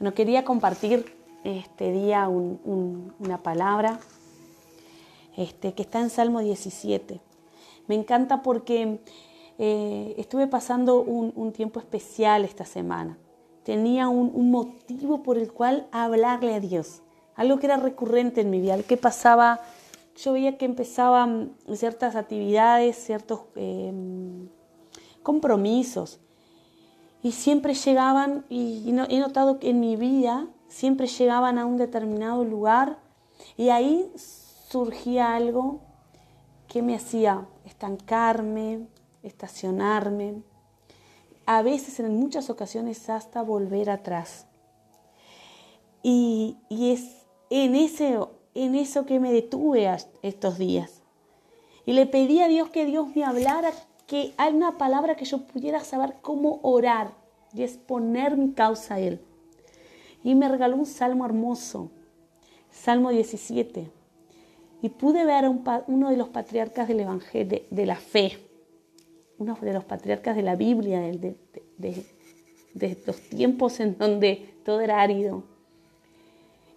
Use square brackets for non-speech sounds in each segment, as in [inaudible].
Bueno, quería compartir este día una palabra este, que está en Salmo 17. Me encanta porque eh, estuve pasando un, tiempo especial esta semana. Tenía un, motivo por el cual hablarle a Dios. Algo que era recurrente en mi vida, algo que pasaba, yo veía que empezaban ciertas actividades, ciertos em, compromisos y siempre llegaban, y he notado que en mi vida siempre llegaban a un determinado lugar y ahí surgía algo que me hacía estancarme, estacionarme, a veces en muchas ocasiones hasta volver atrás. Y, es en, ese, en eso que me detuve estos días. Y le pedí a Dios que Dios me hablara que hay una palabra que yo pudiera saber cómo orar y exponer mi causa a Él. Y me regaló un salmo hermoso, Salmo 17. Y pude ver a uno de los patriarcas del Evangelio, de, la fe, uno de los patriarcas de la Biblia, de, de, de los tiempos en donde todo era árido,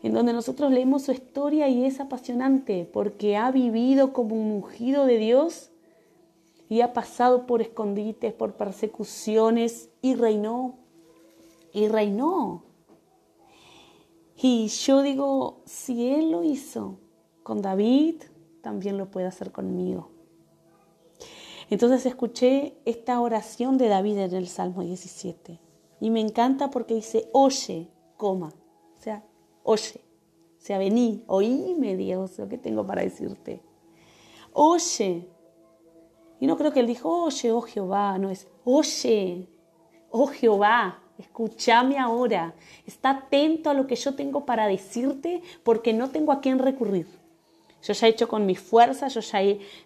en donde nosotros leemos su historia y es apasionante porque ha vivido como un ungido de Dios y ha pasado por escondites, por persecuciones y reinó, y reinó. Y yo digo, si Él lo hizo con David, también lo puede hacer conmigo. Entonces escuché esta oración de David en el Salmo 17 y me encanta porque dice, oye, coma, o sea, oye, o sea, vení, oíme Dios lo que tengo para decirte. Oye, y no creo que él dijo, oye, oh Jehová, no es, oye, oh Jehová, escúchame ahora, está atento a lo que yo tengo para decirte porque no tengo a quién recurrir. Yo ya he hecho con mis fuerzas, yo ya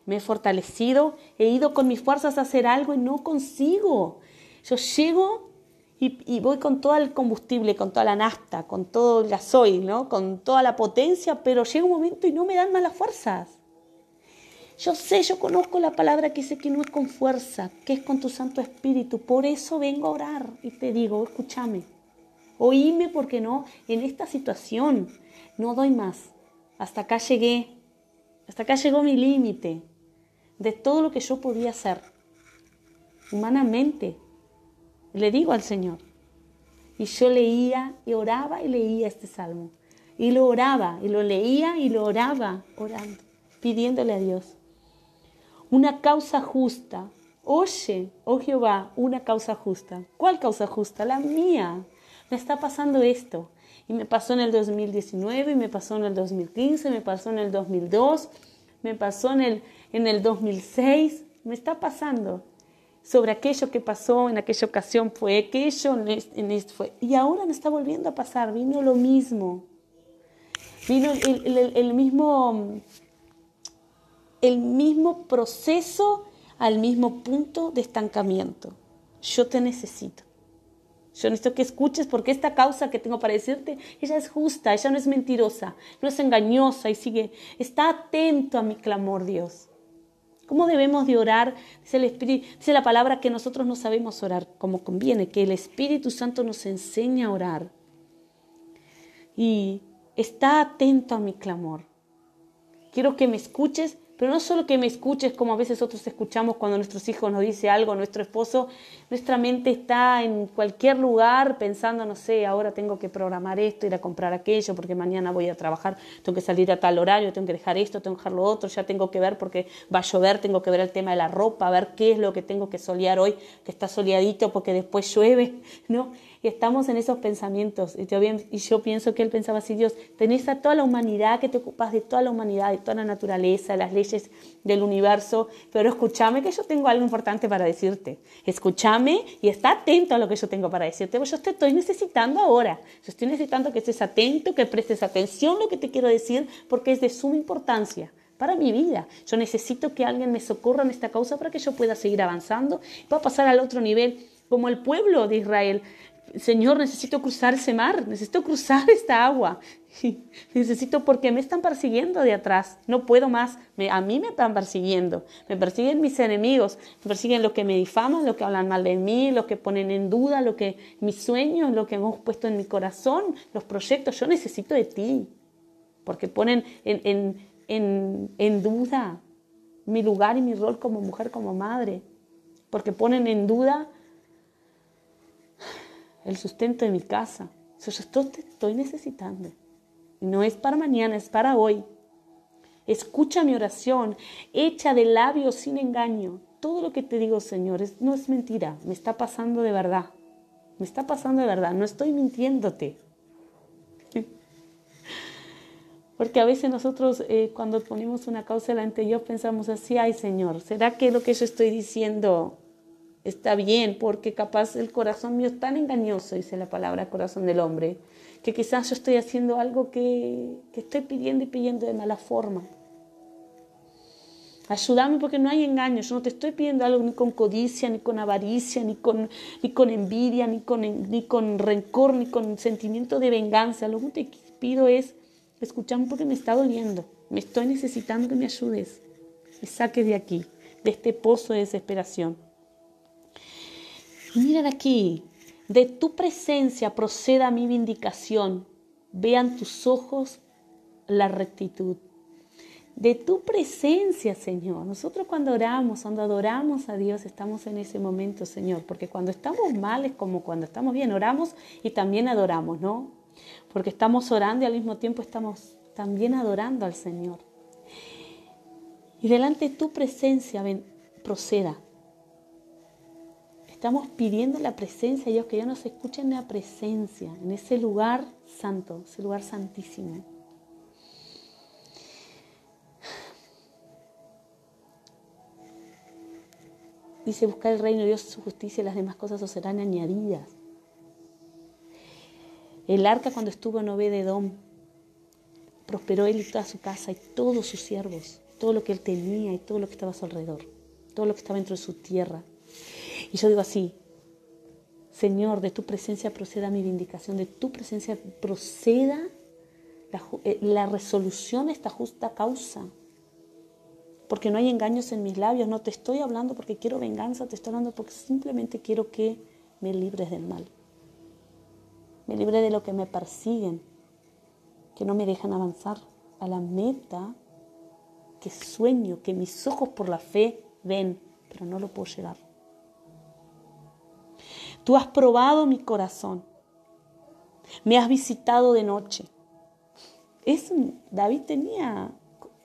me he fortalecido, he ido con mis fuerzas a hacer algo y no consigo. Yo llego y, y, voy con todo el combustible, con toda la nafta, con todo el gasoil, ¿no? con toda la potencia, pero llega un momento y no me dan más las fuerzas. Yo sé, yo conozco la palabra que dice que no es con fuerza, que es con tu Santo Espíritu. Por eso vengo a orar y te digo, escúchame, oíme porque no, en esta situación no doy más. Hasta acá llegué, hasta acá llegó mi límite de todo lo que yo podía hacer humanamente. Le digo al Señor. Y yo leía y oraba y leía este salmo. Y lo oraba y lo leía y lo oraba, orando, pidiéndole a Dios una causa justa. Oye, oh Jehová, una causa justa. ¿Cuál causa justa? La mía. Me está pasando esto. Y me pasó en el 2019, y me pasó en el 2015, me pasó en el 2002, me pasó en el, en el 2006. Me está pasando sobre aquello que pasó en aquella ocasión fue aquello, en esto fue. Y ahora me está volviendo a pasar, vino lo mismo. Vino el mismo el mismo proceso al mismo punto de estancamiento. Yo te necesito. Yo necesito que escuches porque esta causa que tengo para decirte, ella es justa, ella no es mentirosa, no es engañosa y sigue, está atento a mi clamor, Dios. ¿Cómo debemos de orar? Dice, el Espíritu, dice la palabra que nosotros no sabemos orar como conviene, que el Espíritu Santo nos enseña a orar. Y está atento a mi clamor. Quiero que me escuches pero no solo que me escuches como a veces otros escuchamos cuando nuestros hijos nos dice algo, nuestro esposo, nuestra mente está en cualquier lugar pensando, no sé, ahora tengo que programar esto, ir a comprar aquello, porque mañana voy a trabajar, tengo que salir a tal horario, tengo que dejar esto, tengo que dejar lo otro, ya tengo que ver porque va a llover, tengo que ver el tema de la ropa, ver qué es lo que tengo que solear hoy, que está soleadito porque después llueve, [laughs] ¿no? Y estamos en esos pensamientos. Y yo pienso que él pensaba así, Dios, tenés a toda la humanidad, que te ocupas de toda la humanidad, de toda la naturaleza, las leyes del universo, pero escúchame que yo tengo algo importante para decirte. Escúchame y está atento a lo que yo tengo para decirte, yo te estoy necesitando ahora. Yo estoy necesitando que estés atento, que prestes atención a lo que te quiero decir, porque es de suma importancia para mi vida. Yo necesito que alguien me socorra en esta causa para que yo pueda seguir avanzando y pueda pasar al otro nivel, como el pueblo de Israel Señor, necesito cruzar ese mar, necesito cruzar [laughs] esta agua. [laughs] Necesito porque me están persiguiendo de atrás. No puedo más. a mí me están persiguiendo. Me persiguen mis enemigos. Me persiguen los que me difaman, los que hablan mal de mí, los que ponen en duda lo que mis sueños, lo que hemos puesto en mi corazón, los proyectos. Yo necesito de ti. Porque ponen en, en, en duda mi lugar y mi rol como mujer, como madre. Porque ponen en duda el sustento de mi casa. Yo te estoy necesitando. No es para mañana, es para hoy. Escucha mi oración, hecha de labios sin engaño. Todo lo que te digo, Señor, no es mentira, me está pasando de verdad. Me está pasando de verdad, no estoy mintiéndote. [laughs] Porque a veces nosotros eh, cuando ponemos una causa delante de Dios pensamos así, ay Señor, ¿será que lo que yo estoy diciendo está bien, porque capaz el corazón mío es tan engañoso, dice la palabra corazón del hombre, que quizás yo estoy haciendo algo que, estoy pidiendo y pidiendo de mala forma. Ayúdame porque no hay engaño. Yo no te estoy pidiendo algo ni con codicia, ni con avaricia, ni con, ni con envidia, ni con, ni con rencor, ni con sentimiento de venganza. Lo que te pido es, escuchame porque me está doliendo. Me estoy necesitando que me ayudes. Me saques de aquí, de este pozo de desesperación. Miren aquí, de tu presencia proceda mi vindicación, vean tus ojos la rectitud. De tu presencia, Señor. Nosotros cuando oramos, cuando adoramos a Dios, estamos en ese momento, Señor, porque cuando estamos mal es como cuando estamos bien, oramos y también adoramos, ¿no? Porque estamos orando y al mismo tiempo estamos también adorando al Señor. Y delante de tu presencia ven, proceda Estamos pidiendo la presencia de Dios, que Dios nos escuche en la presencia, en ese lugar santo, ese lugar santísimo. Dice, buscar el reino de Dios, su justicia y las demás cosas os serán añadidas. El arca cuando estuvo en Obededom, prosperó él y toda su casa y todos sus siervos, todo lo que él tenía y todo lo que estaba a su alrededor, todo lo que estaba dentro de su tierra. Y yo digo así, Señor, de tu presencia proceda mi vindicación, de tu presencia proceda la, eh, resolución a esta justa causa. Porque no hay engaños en mis labios, no te estoy hablando porque quiero venganza, te estoy hablando porque simplemente quiero que me libres del mal. Me libre de lo que me persiguen, que no me dejan avanzar a la meta que sueño, que mis ojos por la fe ven, pero no lo puedo llegar. Tú has probado mi corazón. Me has visitado de noche. Es, David tenía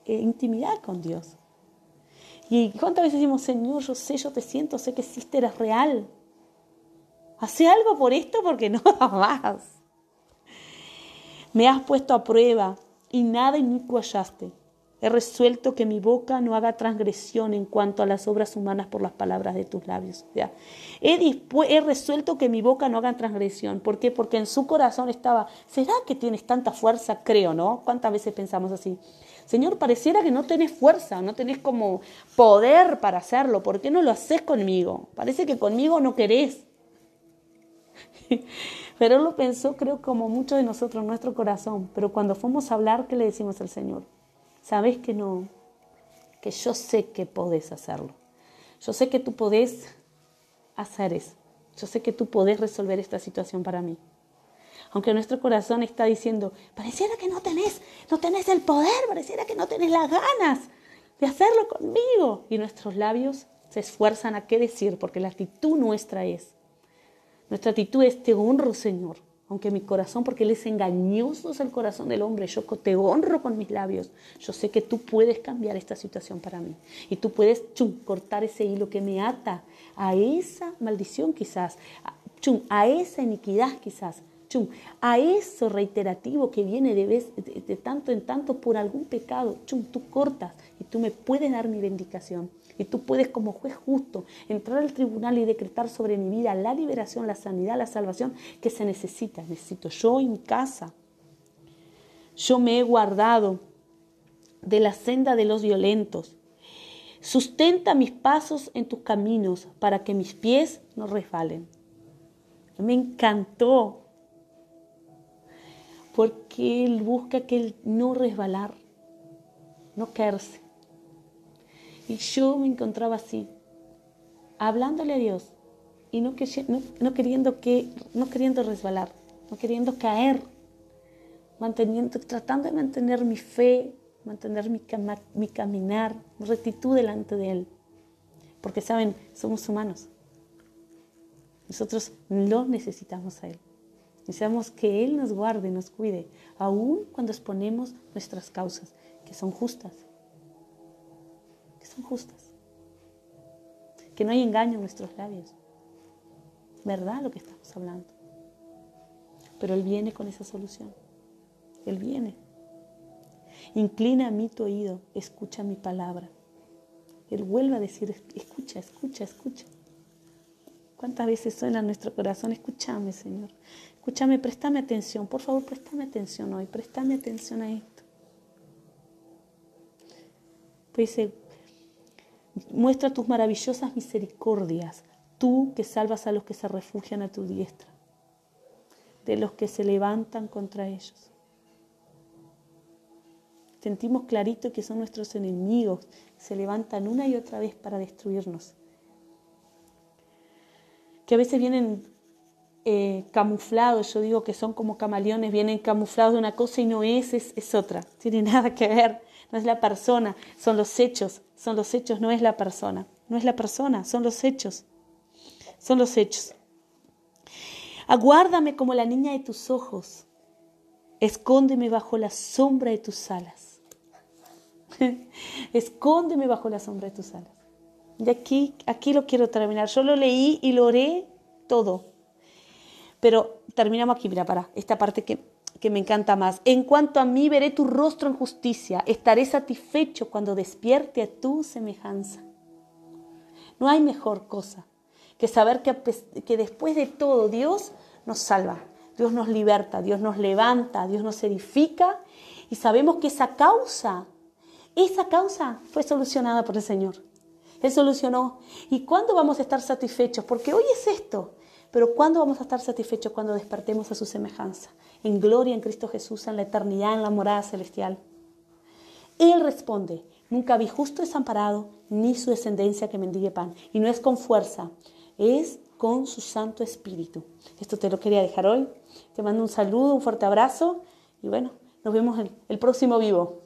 eh, intimidad con Dios. Y cuántas veces decimos, Señor, yo sé, yo te siento, sé que existe, eres real. Hace algo por esto porque no [laughs] da más. Me has puesto a prueba y nada inicuo hallaste. He resuelto que mi boca no haga transgresión en cuanto a las obras humanas por las palabras de tus labios. he, he resuelto que mi boca no haga transgresión. ¿Por qué? Porque en su corazón estaba, ¿será que tienes tanta fuerza? Creo, ¿no? ¿Cuántas veces pensamos así? Señor, pareciera que no tenés fuerza, no tenés como poder para hacerlo. ¿Por qué no lo haces conmigo? Parece que conmigo no querés. [laughs] Pero él lo pensó, creo, como muchos de nosotros en nuestro corazón. Pero cuando fuimos a hablar, ¿qué le decimos al Señor? Sabes que no, que yo sé que podés hacerlo. Yo sé que tú podés hacer eso. Yo sé que tú podés resolver esta situación para mí. Aunque nuestro corazón está diciendo, pareciera que no tenés, no tenés el poder, pareciera que no tenés las ganas de hacerlo conmigo. Y nuestros labios se esfuerzan a qué decir, porque la actitud nuestra es, nuestra actitud es, te honro Señor, aunque mi corazón, porque Él es engañoso, es el corazón del hombre, yo te honro con mis labios, yo sé que tú puedes cambiar esta situación para mí. Y tú puedes chum, cortar ese hilo que me ata a esa maldición quizás, chum, a esa iniquidad quizás, chum, a eso reiterativo que viene de, vez, de tanto en tanto por algún pecado, chum, tú cortas y tú me puedes dar mi bendición. Y tú puedes como juez justo entrar al tribunal y decretar sobre mi vida la liberación, la sanidad, la salvación que se necesita. Necesito yo en mi casa. Yo me he guardado de la senda de los violentos. Sustenta mis pasos en tus caminos para que mis pies no resbalen. Me encantó. Porque Él busca que Él no resbalar, no caerse. Y yo me encontraba así, hablándole a Dios y no, no, queriendo, que, no queriendo resbalar, no queriendo caer, manteniendo, tratando de mantener mi fe, mantener mi, mi caminar, rectitud delante de Él. Porque saben, somos humanos. Nosotros lo necesitamos a Él. Necesitamos que Él nos guarde, nos cuide, aun cuando exponemos nuestras causas, que son justas. Son justas. Que no hay engaño en nuestros labios. ¿Verdad lo que estamos hablando? Pero Él viene con esa solución. Él viene. Inclina a mí tu oído, escucha mi palabra. Él vuelve a decir, escucha, escucha, escucha. ¿Cuántas veces suena en nuestro corazón? Escúchame, Señor. Escúchame, préstame atención. Por favor, préstame atención hoy. Préstame atención a esto. Pues dice, muestra tus maravillosas misericordias, tú que salvas a los que se refugian a tu diestra, de los que se levantan contra ellos. Sentimos clarito que son nuestros enemigos, se levantan una y otra vez para destruirnos. Que a veces vienen eh, camuflados, yo digo que son como camaleones, vienen camuflados de una cosa y no es, es, es otra, tiene nada que ver, no es la persona, son los hechos, son los hechos, no es la persona, no es la persona, son los hechos, son los hechos. Aguárdame como la niña de tus ojos, escóndeme bajo la sombra de tus alas. [laughs] Escóndeme bajo la sombra de tus alas. Y aquí, aquí lo quiero terminar. Yo lo leí y lo oré todo. Pero terminamos aquí, mira, para esta parte que, que me encanta más. En cuanto a mí, veré tu rostro en justicia. Estaré satisfecho cuando despierte a tu semejanza. No hay mejor cosa que saber que, que después de todo Dios nos salva, Dios nos liberta, Dios nos levanta, Dios nos edifica y sabemos que esa causa esa causa fue solucionada por el Señor. Él solucionó. ¿Y cuándo vamos a estar satisfechos? Porque hoy es esto. Pero ¿cuándo vamos a estar satisfechos? Cuando despertemos a su semejanza. En gloria en Cristo Jesús, en la eternidad, en la morada celestial. Él responde, nunca vi justo desamparado, ni su descendencia que mendigue pan. Y no es con fuerza, es con su Santo Espíritu. Esto te lo quería dejar hoy. Te mando un saludo, un fuerte abrazo y bueno, nos vemos el, el próximo vivo.